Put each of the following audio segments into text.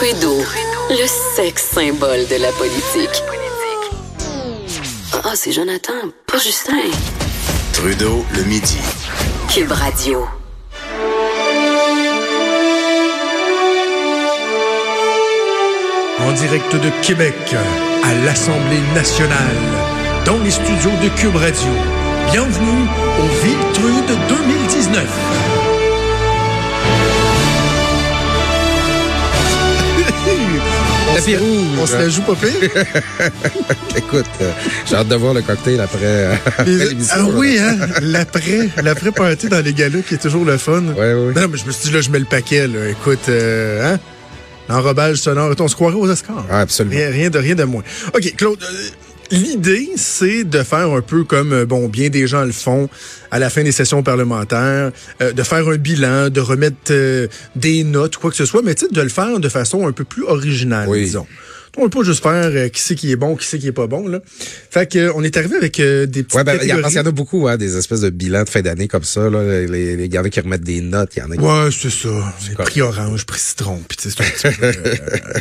Trudeau, le sexe symbole de la politique. Ah, c'est Jonathan, pas Justin. Trudeau, le midi. Cube Radio. En direct de Québec, à l'Assemblée nationale, dans les studios de Cube Radio. Bienvenue au Viltrude 2019. On Tapis se- rouge. On se la joue pas pire? Écoute, euh, j'ai hâte de voir le cocktail après, euh, après Les- l'émission. Ah oui, hein? L'après, l'après party dans les galas qui est toujours le fun. Ouais, ouais. Non, mais je me suis dit, là, je mets le paquet, là. Écoute, euh, hein? L'enrobage sonore, on se croirait aux Oscars? Ah, absolument. Rien, rien de, rien de moins. OK, Claude, l'idée, c'est de faire un peu comme, euh, bon, bien des gens le font à la fin des sessions parlementaires, euh, de faire un bilan, de remettre euh, des notes, quoi que ce soit, mais de le faire de façon un peu plus originale, Oui. disons. On ne peut pas juste faire euh, qui c'est qui est bon, qui c'est qui est pas bon, là. Fait que, euh, on est arrivé avec euh, des petites Ouais, ben, il y, a- catégories. parce qu'il y en a beaucoup, hein, des espèces de bilans de fin d'année comme ça. Là. Les, les, il y en a qui remettent des notes, il y en a qui... Ouais, c'est ça. C'est correct. prix orange, prix citron. Puis tu sais, c'est un petit peu, euh,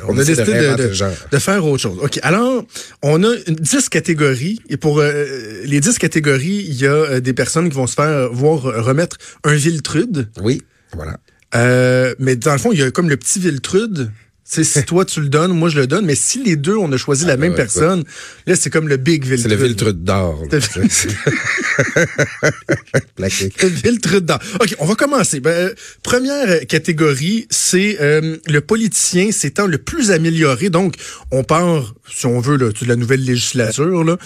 on, On a de décidé de, de- de faire autre chose. OK. Alors, on a une- 10 catégories. Et pour euh, les 10 catégories, il y a des personnes qui vont se faire voir remettre un Viltrude. Oui, voilà. Euh, mais dans le fond, il y a comme le petit Viltrude. Si toi tu le donnes, moi je le donne. Mais si les deux, on a choisi la ben même ouais, personne, là, c'est comme le Big Viltrude. C'est le Viltrude d'or. là. Viltrude d'or. OK, on va commencer. Ben, euh, première catégorie, c'est euh, le politicien s'étant le plus amélioré. Donc, on part, si on veut, là, de la nouvelle législature. Là,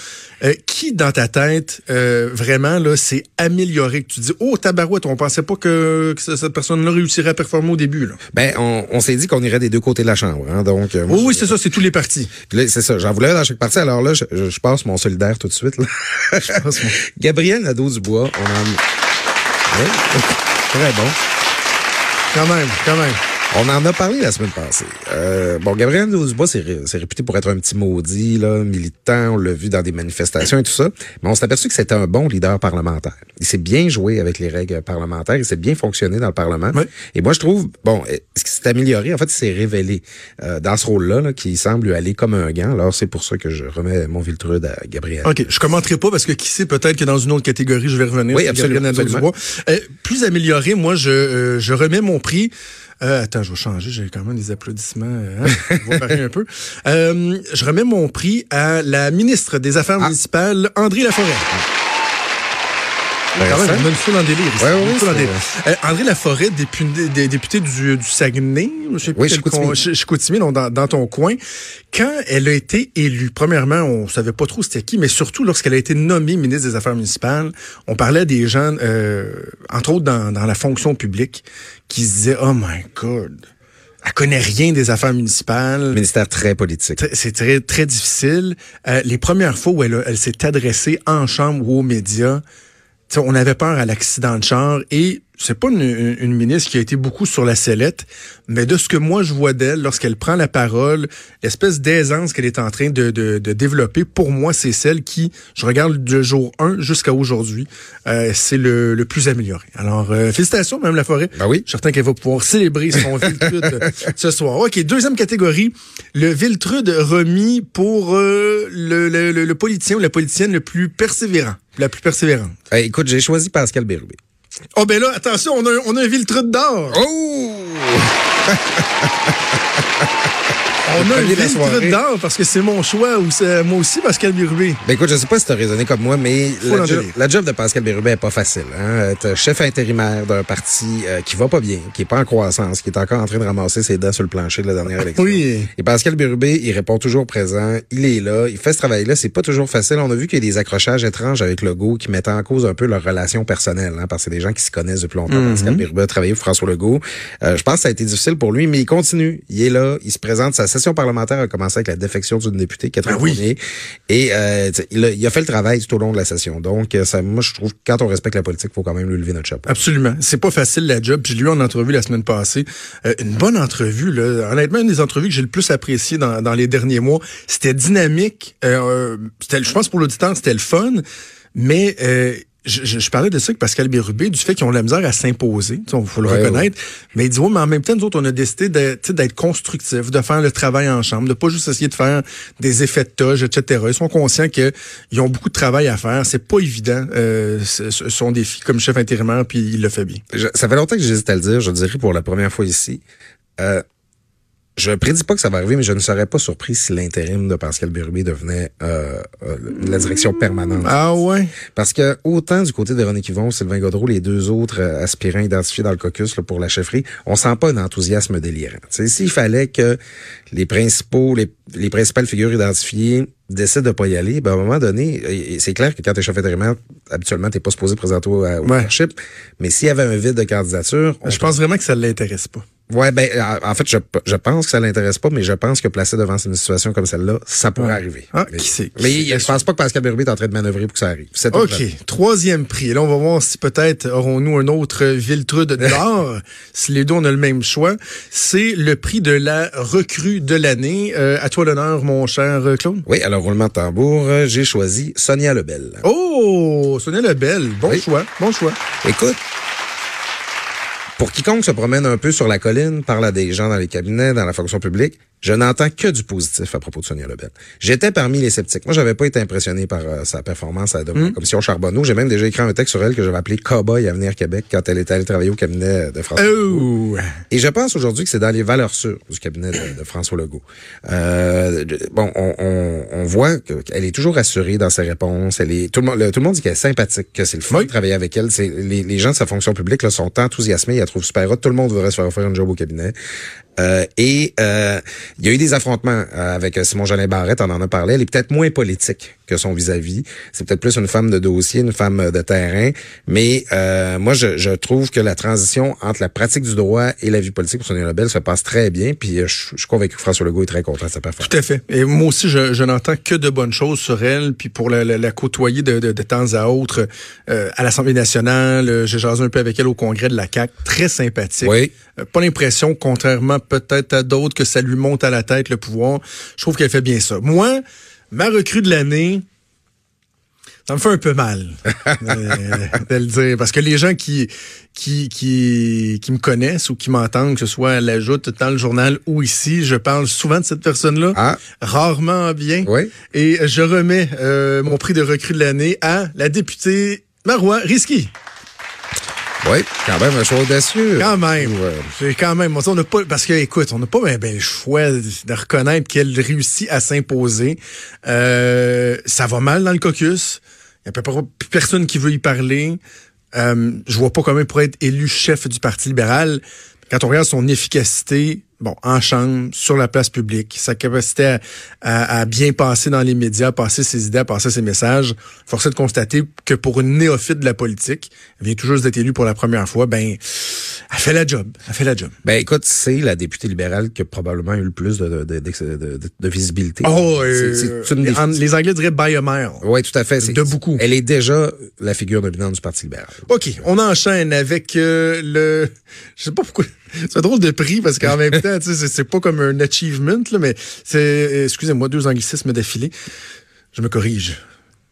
Euh, qui, dans ta tête, euh, vraiment, là, s'est amélioré? Que tu dis, oh, tabarouette, on pensait pas que, que ce- cette personne-là réussirait à performer au début. Là. Ben, on, on s'est dit qu'on irait des deux côtés de la chambre. Hein, donc, euh, moi, oui, je- c'est ça, c'est tous les partis. C'est ça. J'en voulais dans chaque partie. Alors là, je, je, je passe mon solidaire tout de suite. Là. passe mon- Gabriel Nadeau-Dubois, on en... Très bon. Quand même, quand même. On en a parlé la semaine passée. Euh, bon, Gabriel Nadeau-Dubois, c'est ré- c'est réputé pour être un petit maudit, là, militant. On l'a vu dans des manifestations et tout ça. Mais on s'est aperçu que c'était un bon leader parlementaire. Il s'est bien joué avec les règles parlementaires. Il s'est bien fonctionné dans le Parlement. Oui. Et moi, je trouve, bon, euh, ce qui s'est amélioré, en fait, il s'est révélé euh, dans ce rôle-là, là, qui semble lui aller comme un gant. Alors, c'est pour ça que je remets mon Viltrude à Gabriel. OK, je commenterai pas parce que qui sait, peut-être que dans une autre catégorie, je vais revenir. Oui, sur absolument, Gabriel Nadeau-Dubois. Euh, plus amélioré, moi, je, euh, je remets mon prix. Euh, attends, je vais changer, j'ai quand même des applaudissements. euh, hein, on va varier un peu. Euh, je remets mon prix à la ministre des Affaires Ah. municipales, André Laforêt. Quand même, une foule en délire. ici. Ouais, ouais, Une foule en c'est- délire. Euh, André Laforêt, député, dé- député du, du Saguenay, je sais Oui, Chicoutimi. con- dans, dans ton coin. Quand elle a été élue, premièrement, on savait pas trop c'était qui, mais surtout lorsqu'elle a été nommée ministre des Affaires municipales, on parlait des gens, euh, entre autres dans, dans la fonction publique, qui se disaient, oh my God, elle connaît rien des affaires municipales. Ministère très politique. C'est très, très difficile. Euh, les premières fois où elle, a- elle s'est adressée en chambre ou aux médias, on avait peur à l'accident de char et c'est pas une, une- ministre qui a été beaucoup sur la sellette, mais de ce que moi je vois d'elle, lorsqu'elle prend la parole, l'espèce d'aisance qu'elle est en train de, de, de développer, pour moi, c'est celle qui, je regarde de jour 1 jusqu'à aujourd'hui, euh, c'est le, le plus amélioré. Alors, euh, félicitations, Mme Laforêt. Ben oui. Je suis certain qu'elle va pouvoir célébrer son Viltrude euh, ce soir. OK, deuxième catégorie, le Viltrude remis pour euh, le, le, le, le politicien ou la politicienne le plus persévérant, la plus persévérante. Euh, écoute, j'ai choisi Pascal Bérubé. Oh ben là, attention, on a, un- on a un Viltrude d'or. Oh! On a une premier de la ville soirée. truc d'or parce que c'est mon choix ou c'est moi aussi Pascal Birubé. Ben écoute, je sais pas si tu as raisonné comme moi, mais la job, donner. la job de Pascal Bérubé est pas facile. Hein? T'es chef intérimaire d'un parti euh, qui va pas bien, qui est pas en croissance, qui est encore en train de ramasser ses dents sur le plancher de la dernière élection. Oui. Et Pascal Bérubé, il répond toujours présent, il est là, il fait ce travail-là, c'est pas toujours facile. On a vu qu'il y a des accrochages étranges avec Legault qui mettent en cause un peu leur relation personnelle, hein, parce que c'est des gens qui se connaissent depuis longtemps. Mm-hmm. Pascal Bérubé a travaillé pour François Legault. Euh, je pense que ça a été difficile pour lui, mais il continue. Il est là, il se présente. Sa session parlementaire a commencé avec la défection d'une députée, Catherine Ben oui. Et euh, il, a, il a fait le travail tout au long de la session. Donc, euh, ça, moi, je trouve que quand on respecte la politique, il faut quand même lui lever notre chapeau. Absolument. C'est pas facile la job. J'ai lu en entrevue la semaine passée. Euh, une bonne entrevue, là. Honnêtement, une des entrevues que j'ai le plus appréciées dans, dans les derniers mois. C'était dynamique. Euh, c'était, je pense pour l'auditeur, c'était le fun. Mais euh, je, je- je parlais de ça avec Pascal Bérubé, du fait qu'ils ont de la misère à s'imposer. Il faut le Ouais, reconnaître. Mais il dit, ouais, mais en même temps, nous autres, on a décidé d'être constructifs, de faire le travail en chambre, de pas juste essayer de faire des effets de toge, etc. Ils sont conscients qu'ils ont beaucoup de travail à faire. C'est pas évident, euh, son défi comme chef intérimaire, puis il le fait bien. Je- ça fait longtemps que j'hésite à le dire. Je le dirais pour la première fois ici. Euh, je prédis pas que ça va arriver, mais je ne serais pas surpris si l'intérim de Pascal Bérubé devenait euh, euh, la direction permanente. Ah ouais? Parce que autant du côté de Véronique Yvon, Sylvain Godreau, les deux autres euh, aspirants identifiés dans le caucus là, pour la chefferie, on sent pas un enthousiasme délirant. Tu S'il fallait que les principaux, les, les principales figures identifiées décident de pas y aller, ben, à un moment donné, c'est clair que quand t'es chef intérimaire, habituellement, t'es pas supposé présenter au, au Ouais. leadership. Mais s'il y avait un vide de candidature, Je pense vraiment que ça l'intéresse pas. Ouais, ben en en fait, je, je pense que ça l'intéresse pas, mais je pense que placer devant une situation comme celle-là, ça pourrait Ouais. arriver. Ah, mais, qui sait, qui Mais sait? je pense pas que Pascal Bérubé est en train de manœuvrer pour que ça arrive. C'est. OK. Troisième prix. Là, on va voir si peut-être aurons-nous un autre Viltrude d'or. si les deux, on a le même choix. C'est le prix de la recrue de l'année. Euh, à toi l'honneur, mon cher euh, Claude. Oui, alors roulement de tambour, euh, j'ai choisi Sonia Lebel. Oh, Sonia Lebel. Bon Oui. choix. Bon choix. Écoute, pour quiconque se promène un peu sur la colline, parle à des gens dans les cabinets, dans la fonction publique, je n'entends que du positif à propos de Sonia Lebel. J'étais parmi les sceptiques. Moi, j'avais pas été impressionné par euh, sa performance à la commission Charbonneau. J'ai même déjà écrit un texte sur elle que j'avais appelé Cowboy à venir Québec quand elle était allée travailler au cabinet de François Legault. Oh. Et je pense aujourd'hui que c'est dans les valeurs sûres du cabinet de, de François Legault. Euh, bon, on, on, on voit que- qu'elle est toujours assurée dans ses réponses. Elle est tout le monde, le- tout le monde dit qu'elle est sympathique, que c'est le fun de travailler avec elle. C'est les, les gens de sa fonction publique là, sont enthousiasmés, ils la trouvent super hot. Tout le monde voudrait se faire offrir un job au cabinet. Euh, et euh, il y a eu des affrontements euh, avec euh, Simon Jolin Barrette, on en a parlé. Elle est peut-être moins politique que son vis-à-vis. C'est peut-être plus une femme de dossier, une femme euh, de terrain. Mais euh, moi, je, je trouve que la transition entre la pratique du droit et la vie politique pour Sonia Lebel se passe très bien. Puis euh, je, je suis convaincu que François Legault est très content de sa performance. Tout à fait. Et moi aussi, je, je n'entends que de bonnes choses sur elle. Puis pour la, la- la côtoyer de, de- de temps à autre euh, à l'Assemblée nationale, j'ai jasé un peu avec elle au congrès de la CAC. Très sympathique. Oui. Pas l'impression, contrairement peut-être à d'autres, que ça lui monte à la tête le pouvoir. Je trouve qu'elle fait bien ça. Moi, ma recrue de l'année, ça me fait un peu mal euh, de le dire. Parce que les gens qui, qui, qui, qui me connaissent ou qui m'entendent, que ce soit à l'ajoute dans le journal ou ici, je parle souvent de cette personne-là. Ah. Rarement en bien. Oui. Et je remets euh, mon prix de recrue de l'année à la députée Marois Risky. Oui, quand même un choix audacieux. Quand même. Ouais. C'est quand même. On n'a pas, parce que, écoute, on n'a pas ben, ben, le choix de reconnaître qu'elle réussit à s'imposer. Euh, ça va mal dans le caucus. Il n'y a peu près personne qui veut y parler. Euh, je vois pas comment il pourrait être élu chef du Parti libéral. Quand on regarde son efficacité, bon, en chambre, sur la place publique, sa capacité à, à- à bien passer dans les médias, passer ses idées, à passer ses messages, force est de constater que pour une néophyte de la politique, elle vient tout juste d'être élue pour la première fois, ben, elle fait la job. Elle fait la job. Ben écoute, c'est la députée libérale qui a probablement eu le plus de, de, visibilité. Oh, euh, une en- les Anglais diraient by a mile. Oui, tout à fait. C'est- De beaucoup. Elle est déjà la figure dominante du Parti libéral. OK, on enchaîne avec euh, le... Je sais pas pourquoi... C'est drôle de prix parce qu'en même temps, c'est- pas comme un achievement, là, mais c'est... Excusez-moi, deux anglicismes d'affilée. Je me corrige.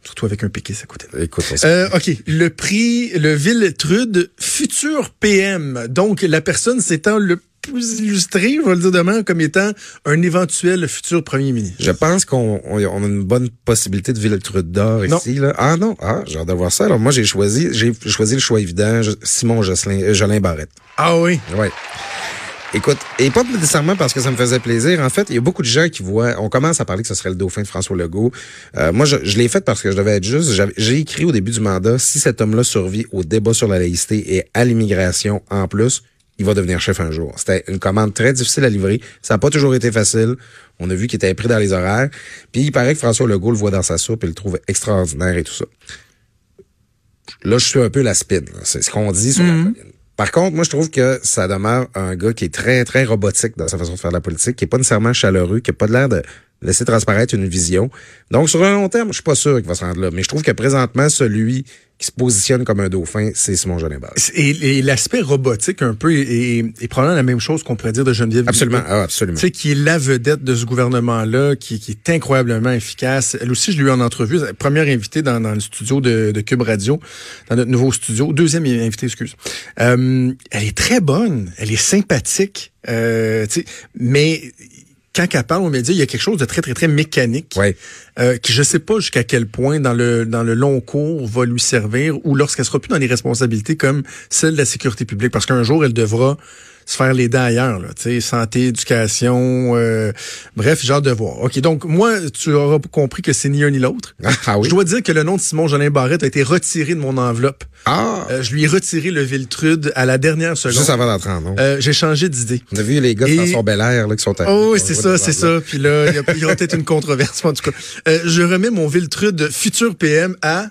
Surtout avec un péquiste à côté. Écoute, on Euh, OK. Le prix, le Villetrude, futur PM. Donc, la personne s'étant le plus illustrée, je vais le dire demain, comme étant un éventuel futur premier ministre. Je pense qu'on on, on a une bonne possibilité de Villetrude d'or Non. ici. Là. Ah non, ah, j'ai hâte de voir ça. Alors moi, j'ai choisi, j'ai choisi le choix évident, Simon Jocelyn, euh, Jolin Barrette. Ah oui. Ouais. Écoute, et pas nécessairement parce que ça me faisait plaisir. En fait, il y a beaucoup de gens qui voient. On commence à parler que ce serait le dauphin de François Legault. Euh, moi, je, je l'ai fait parce que je devais être juste. J'ai écrit au début du mandat si cet homme-là survit au débat sur la laïcité et à l'immigration en plus, il va devenir chef un jour. C'était une commande très difficile à livrer. Ça n'a pas toujours été facile. On a vu qu'il était pris dans les horaires. Puis il paraît que François Legault le voit dans sa soupe et le trouve extraordinaire et tout ça. Là, je suis un peu la spin. C'est ce qu'on dit sur la colline. Par contre, moi, je trouve que ça demeure un gars qui est très, très robotique dans sa façon de faire de la politique, qui est pas nécessairement chaleureux, qui a pas l'air de laisser transparaître une vision. Donc, sur un long terme, je suis pas sûr qu'il va se rendre là. Mais je trouve que présentement, celui qui se positionne comme un dauphin, c'est Simon Jolin. Et, et l'aspect robotique, un peu, est, est- probablement la même chose qu'on pourrait dire de Geneviève Absolument, ah, absolument. Tu sais, qui est la vedette de ce gouvernement-là, qui, qui est incroyablement efficace. Elle aussi, je l'ai eu en entrevue, première invitée dans, dans le studio de, de Cube Radio, dans notre nouveau studio. Deuxième invitée, excuse. Euh, elle est très bonne, elle est sympathique, euh, tu sais, mais quand elle parle aux médias, il y a quelque chose de très, très, très mécanique. Ouais. Euh, qui je sais pas jusqu'à quel point dans le dans le long cours va lui servir ou lorsqu'elle sera plus dans les responsabilités comme celle de la sécurité publique parce qu'un jour elle devra se faire les dents ailleurs là, santé, éducation, euh, bref, genre de voir. OK, donc moi tu auras compris que c'est ni un ni l'autre. Ah oui? Je dois dire que le nom de Simon Jolin Barrette a été retiré de mon enveloppe. Ah! Euh, je lui ai retiré le Viltrude à la dernière seconde. Juste avant d'entrer en. Euh, j'ai changé d'idée. On a vu les gars de et- François Belair là, qui sont à- Oh oui, c'est ça, c'est ça. Puis là, il y, a- il y aura peut-être une controverse. En tout cas, Euh, je remets mon Viltrude futur PM à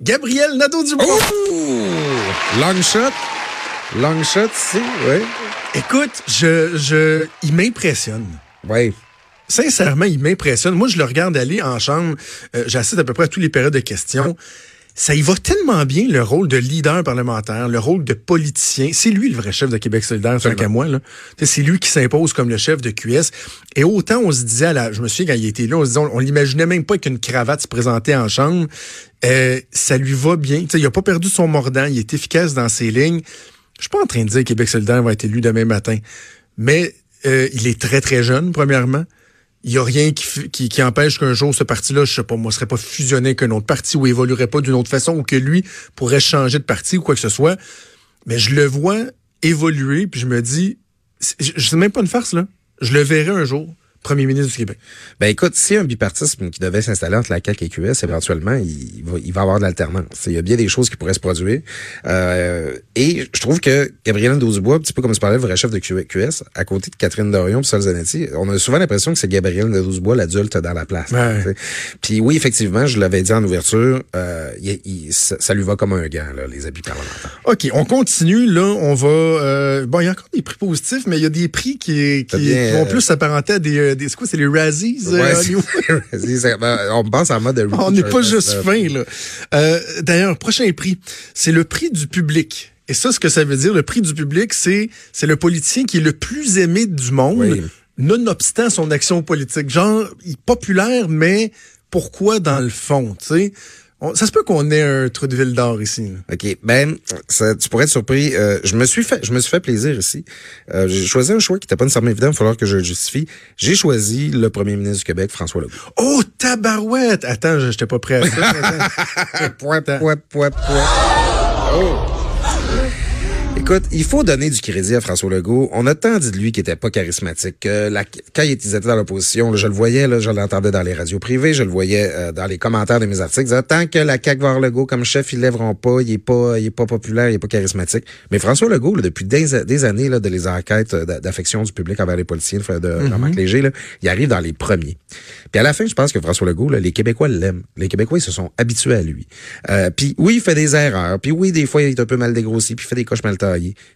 Gabriel Nadeau-Dubois. Oh! Long shot. Long shot, si, oui. Écoute, je, je, il m'impressionne. Oui. Sincèrement, il m'impressionne. Moi, je le regarde aller en chambre. Euh, J'assiste à peu près à tous les périodes de questions. Ça y va tellement bien, le rôle de leader parlementaire, le rôle de politicien. C'est lui le vrai chef de Québec solidaire, tant qu'à moi. C'est lui qui s'impose comme le chef de QS. Et autant on se disait, à la, je me souviens quand il était là, on se disait, on, on l'imaginait même pas qu'une cravate se présentait en chambre. Euh, ça lui va bien. Il a pas perdu son mordant, il est efficace dans ses lignes. Je suis pas en train de dire que Québec solidaire va être élu demain matin. Mais euh, il est très, très jeune, premièrement. Il n'y a rien qui, qui, empêche qu'un jour, ce parti-là, je sais pas, moi, serait pas fusionné avec un autre parti ou évoluerait pas d'une autre façon ou que lui pourrait changer de parti ou quoi que ce soit. Mais je le vois évoluer, puis je me dis, je sais même pas une farce, là. Je le verrai un jour, premier ministre du Québec. Ben écoute, s'il y a un bipartisme qui devait s'installer entre la CAQ et QS, éventuellement, il va, il va avoir de l'alternance. Il y a bien des choses qui pourraient se produire. Euh, et je trouve que Gabriel Nadeau-Dubois, un petit peu comme tu parlais, le vrai chef de QS, à côté de Catherine Dorion et Sol Zanetti, on a souvent l'impression que c'est Gabriel Nadeau-Dubois l'adulte dans la place. Ouais. Puis oui, effectivement, je l'avais dit en ouverture, euh, il- il- ça, ça lui va comme un gant, là, les habits parlementaires. OK, on continue. Là, on va... euh, bon, il y a encore des prix positifs, mais il y a des prix qui, qui, T'as bien, qui vont euh, plus s'apparenter à des... des c'est quoi, c'est les Razzies? euh, Ouais, ben, on pense en mode de On n'est pas juste fin, là. Euh, D'ailleurs, prochain prix, c'est le prix du public. Et ça, ce que ça veut dire, le prix du public, c'est c'est le politicien qui est le plus aimé du monde, Oui. nonobstant son action politique. Genre, il est populaire, mais pourquoi dans le fond, tu sais? On- Ça se peut qu'on ait un trou de ville d'or ici. là. OK. Ben, ça, tu pourrais être surpris. Euh, je me suis fait, je me suis fait plaisir ici. Euh, j'ai choisi un choix qui n'était pas nécessairement évident. Il va falloir que je le justifie. J'ai choisi le premier ministre du Québec, François Legault. Oh, tabarouette! Attends, je j'étais pas prêt à ça. Point, point, point, point. Oh. Écoute, il faut donner du crédit à François Legault. On a tant dit de lui qu'il était pas charismatique. Que la, quand il était dans l'opposition, je le voyais, là, je l'entendais dans les radios privées, je le voyais euh, dans les commentaires de mes articles. il disait, Tant que la CAQ va avoir Legault comme chef, ils lèveront pas, il est pas, il est pas populaire, il est pas charismatique. Mais François Legault, là, depuis des, des années là, de les enquêtes euh, d'a- d'affection du public envers les policiers de, de Jean-Marc Léger, là, il arrive dans les premiers. Puis à la fin, je pense que François Legault, là, les Québécois l'aiment. Les Québécois, ils se sont habitués à lui. Euh, puis oui, il fait des erreurs. Puis oui, des fois, il est un peu mal dégrossi, puis il fait des coches mal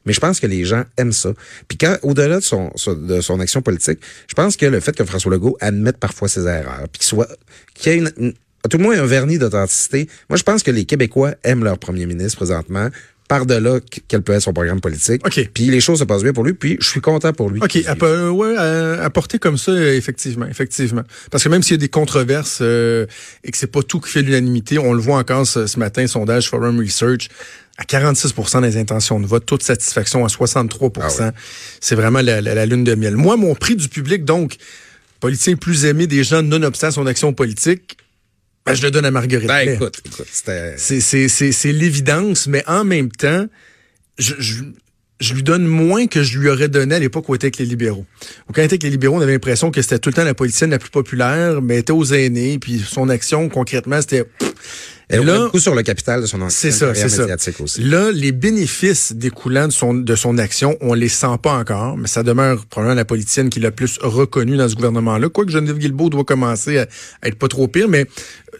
Mais je pense que les gens aiment ça. Puis quand, au-delà de son, son- de son action politique, je pense que le fait que François Legault admette parfois ses erreurs, puis qu'il soit, qu'il y ait une, une- à tout le moins un vernis d'authenticité, moi, je pense que les Québécois aiment leur premier ministre présentement, par-delà qu- quel peut être son programme politique. OK. Puis les choses se passent bien pour lui, puis je suis content pour lui. OK, à, ouais, à, à porter comme ça, effectivement, effectivement. Parce que même s'il y a des controverses euh, et que c'est pas tout qui fait l'unanimité, on le voit encore ce, ce matin, sondage Forum Research, à 46% des intentions de vote, toute satisfaction à 63 Ah C'est vraiment la, la- la lune de miel. Moi, mon prix du public, donc, politicien plus aimé des gens nonobstant son action politique, ben, je le donne à Marguerite Ben, écoute, écoute. C'est- l'évidence, mais en même temps, je, je, je lui donne moins que je lui aurais donné à l'époque où il était avec les libéraux. Où quand il était avec les libéraux, on avait l'impression que c'était tout le temps la politicienne la plus populaire, mais elle était aux aînés, puis son action, concrètement, c'était... Elle Là- beaucoup sur le capital de son C'est ancienne ça, ça. médiatique aussi. Là, les bénéfices découlant de son, de son action, on les sent pas encore, mais ça demeure probablement la politicienne qui l'a plus reconnue dans ce gouvernement-là. Quoique Geneviève Guilbeault doit commencer à, à être pas trop pire, mais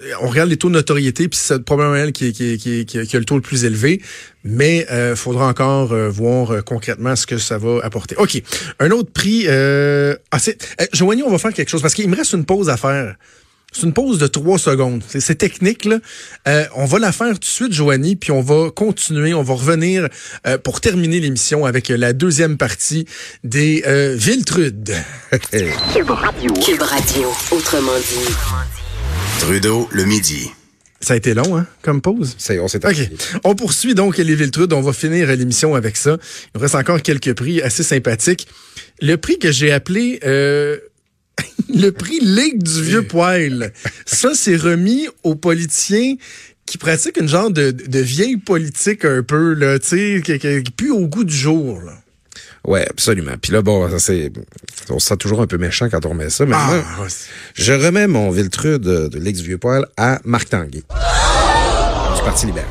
euh, on regarde les taux de notoriété, puis c'est probablement elle qui, qui, qui, qui, a le taux le plus élevé, mais euh, faudra encore euh, voir euh, concrètement ce que ça va apporter. OK. Un autre prix... Euh, ah, c'est, euh, Joanie, on va faire quelque chose, parce qu'il me reste une pause à faire. C'est une pause de trois secondes. C'est- C'est technique, là. Euh, on va la faire tout de suite, Joanie, puis on va continuer, on va revenir euh, pour terminer l'émission avec la deuxième partie des euh, Viltrudes. Cube Radio. Autrement dit. Trudeau, le midi. Ça a été long, hein, comme pause? C'est- on s'est OK. appuyé. On poursuit donc les Viltrudes. On va finir l'émission avec ça. Il nous reste encore quelques prix assez sympathiques. Le prix que j'ai appelé euh, le prix Ligue du vieux poil. Ça, c'est remis aux politiciens qui pratiquent une genre de, de vieille politique un peu, là, tu sais, qui, qui, qui pue au goût du jour. Là. Ouais, absolument. Puis là, bon, ça, c'est, on se sent toujours un peu méchant quand on remet ça. Mais moi, ouais. je remets mon Viltrude de, de l'ex-Vieux-Poil à Marc Tanguay, du Parti libéral.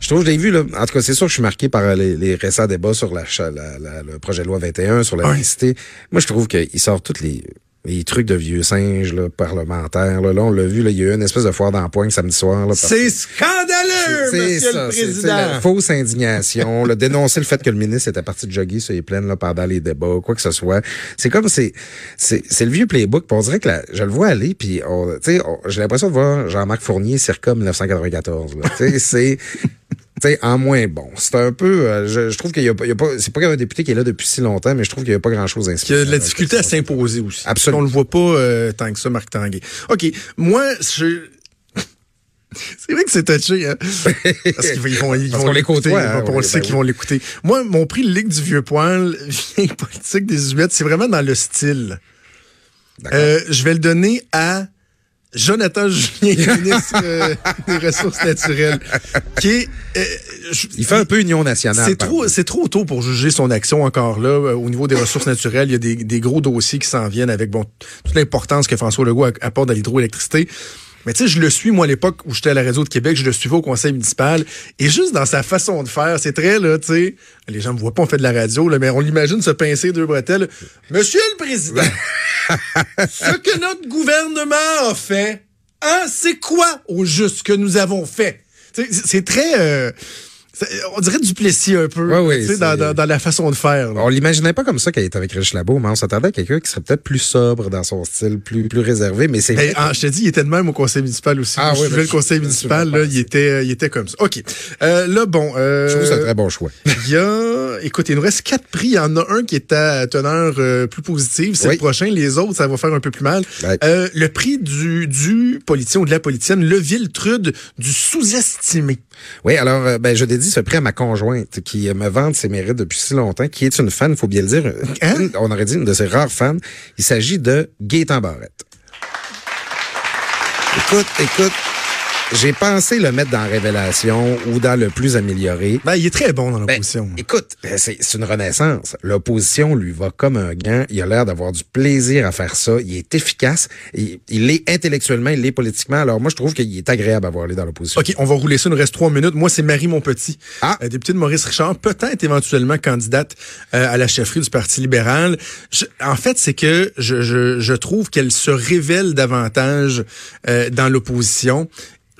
Je trouve, je l'ai vu, là, en tout cas, c'est sûr que je suis marqué par les, les récents débats sur la, cha- la- la- le projet de loi 21, sur la. Moi, je trouve qu'il sort tous les, les trucs de vieux singes là, parlementaires. Là, Là, on l'a vu, là, il y a eu une espèce de foire d'empoigne samedi soir. C'est scandaleux, c'est monsieur ça, le président. la fausse indignation, le dénoncer le fait que le ministre était parti de jogger sur les plaines là, pendant les débats, quoi que ce soit. C'est comme c'est c'est c'est le vieux playbook. puis on dirait que la- je le vois aller, puis j'ai l'impression de voir Jean-Marc Fournier circa 1994. là. Tu sais, c'est sais, en moins bon. C'est un peu, euh, je, je trouve qu'il y a, pas- il y a pas, c'est pas qu'un député qui est là depuis si longtemps, mais je trouve qu'il y a pas grand chose à Il y a de la difficulté à s'imposer aussi. Absolument. On le voit pas euh, tant que ça, Marc Tanguay. OK. Moi, je... C'est vrai que c'est touché, hein? Parce qu'ils vont, ils Parce l'écouter. hein, hein, on le sait ben qu'ils oui. vont l'écouter. Moi, mon prix Ligue du Vieux Poil, vieille politique des Huettes, c'est vraiment dans le style. Euh, je vais le donner à Jonathan Julien, ministre euh, des Ressources naturelles, qui est... euh, je- Il fait un peu Union nationale. c'est trop, c'est trop tôt pour juger son action encore là. Euh, Au niveau des ressources naturelles, il y a des, des gros dossiers qui s'en viennent avec bon toute l'importance que François Legault apporte à l'hydroélectricité. Mais tu sais, je le suis, moi, à l'époque où j'étais à la radio de Québec, je le suivais au conseil municipal. Et juste dans sa façon de faire, c'est très, là, tu sais, les gens me voient pas, on fait de la radio, là, mais on l'imagine se pincer deux bretelles. Monsieur le Président, ce que notre gouvernement a fait, hein, c'est quoi au juste que nous avons fait? Tu sais, C'est très... euh, on dirait du Plessis un peu, Ouais, sais, dans, dans- dans la façon de faire. là. On l'imaginait pas comme ça qu'elle était avec Rich Labo, mais on s'attendait à quelqu'un qui serait peut-être plus sobre dans son style, plus, plus réservé, mais c'est Ben, ah, je te dis, il était de même au conseil municipal aussi. Ah je oui, suivais ben, le conseil je- municipal, je- là, il était, euh, il était comme ça. OK. Euh, là, bon. Euh, je trouve que c'est un très bon choix. Il y a, écoute, il nous reste quatre prix. Il y en a un qui est à teneur euh, plus positive. C'est Oui. le prochain. Les autres, ça va faire un peu plus mal. Ouais. Euh, le prix du, du politicien ou de la politicienne, le Viltrude du sous-estimé. Oui, alors, euh, ben, je dédie ce prix à ma conjointe qui euh, me vante ses mérites depuis si longtemps, qui est une fan, faut bien le dire. Hein? Une- on aurait dit une de ses rares fans. Il s'agit de Gaétan Barrette. Écoute, écoute, j'ai pensé le mettre dans Révélation ou dans le plus amélioré. Ben, il est très bon dans Ben, l'opposition. écoute, ben, c'est c'est une renaissance. L'opposition lui va comme un gant. Il a l'air d'avoir du plaisir à faire ça. Il est efficace. Il, il est intellectuellement, il est politiquement. Alors moi, je trouve qu'il est agréable à voir aller dans l'opposition. OK, on va rouler ça. Il nous reste trois minutes. Moi, c'est Marie Monpetit, Ah. euh, députée de Maurice Richard, peut-être éventuellement candidate euh, à la chefferie du Parti libéral. Je- en fait, c'est que je, je, je trouve qu'elle se révèle davantage euh, dans l'opposition.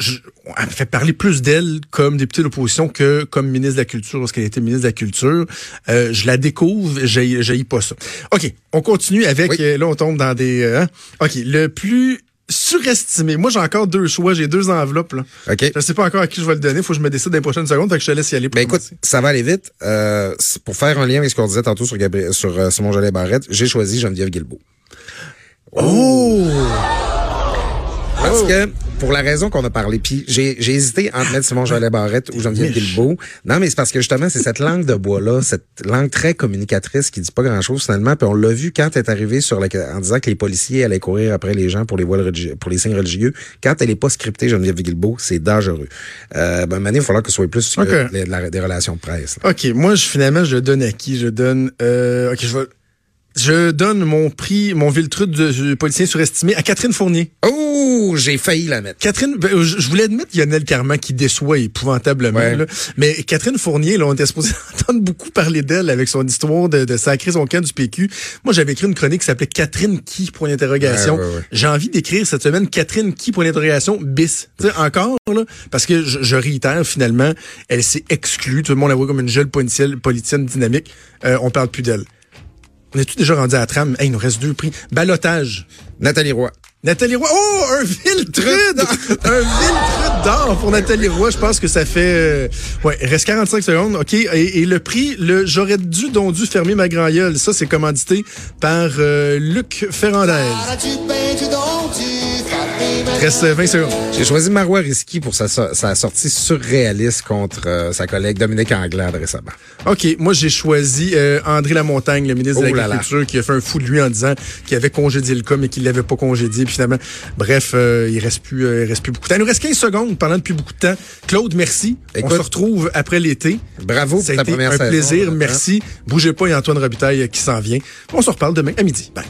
Je, elle me fait parler plus d'elle comme députée de l'opposition que comme ministre de la Culture lorsqu'elle était ministre de la Culture. Euh, je la découvre, j'ai pas ça. OK, on continue avec... Oui. euh, là, on tombe dans des... euh, hein? OK, le plus surestimé. Moi, j'ai encore deux choix. J'ai deux enveloppes. Là. OK. Je sais pas encore à qui je vais le donner. Faut que je me décide dans les prochaines secondes. Fait que je te laisse y aller. Pour Ben écoute, ça va aller vite. Euh, pour faire un lien avec ce qu'on disait tantôt sur, Gabriel, sur euh, Simon Jolet Barrette, j'ai choisi Geneviève Guilbeault. Oh! Parce que, pour la raison qu'on a parlé, puis j'ai, j'ai hésité entre mettre Simon Joël Barrette ou Geneviève Guilbeault. Non, mais c'est parce que justement, c'est cette langue de bois-là, cette langue très communicatrice qui dit pas grand-chose finalement. Puis on l'a vu quand elle est arrivée sur la, en disant que les policiers allaient courir après les gens pour les voiles pour les signes religieux. Quand elle est pas scriptée, Geneviève Guilbeault, c'est dangereux. Euh, ben, maintenant, il va falloir que ce soit plus sur Ok. les- la- des relations de presse. là. OK, moi, je, finalement, je donne à qui? Je donne... Euh, OK, je vais... Je donne mon prix, mon Viltrude de, de policier surestimé à Catherine Fournier. Oh, j'ai failli la mettre. Catherine, ben, je, je voulais admettre Lionel Carman qui déçoit épouvantablement, Ouais. là. mais Catherine Fournier, là, on était supposé entendre beaucoup parler d'elle avec son histoire de, de sacrer son camp du PQ. Moi, j'avais écrit une chronique qui s'appelait Catherine qui, point d'interrogation. Ouais, ouais. J'ai envie d'écrire cette semaine Catherine qui, point d'interrogation, bis. Tu sais, encore, là, parce que je, je réitère, finalement, elle s'est exclue. Tout le monde la voit comme une jeune politicienne, politicienne dynamique. Euh, on parle plus d'elle. On est-tu déjà rendu à la trame? Hey, il nous reste deux prix. Balotage. Nathalie Roy. Nathalie Roy. Oh, un Viltrude! un Viltrude d'or pour Nathalie Roy. Je pense que ça fait... euh, ouais, il reste 45 secondes. OK. Et, et le prix, le J'aurais dû, donc dû fermer ma grand gueule. Ça, c'est commandité par euh, Luc Ferrandez. Reste 20 secondes. J'ai choisi Marois Risky pour sa, so- sa sortie surréaliste contre euh, sa collègue Dominique Anglade récemment. OK. Moi, j'ai choisi euh, André Lamontagne, le ministre de Oh là. l'Agriculture, qui a fait un fou de lui en disant qu'il avait congédié le cas, mais qu'il l'avait pas congédié. Puis finalement, bref, euh, il reste plus, euh, il reste plus beaucoup de temps. Il nous reste 15 secondes parlant depuis beaucoup de temps. Claude, merci. Écoute. On se retrouve après l'été. Bravo pour Ça a ta été première un saison. plaisir. hein. Merci. Bougez pas, il y a Antoine Robitaille qui s'en vient. On se reparle demain à midi. Bye.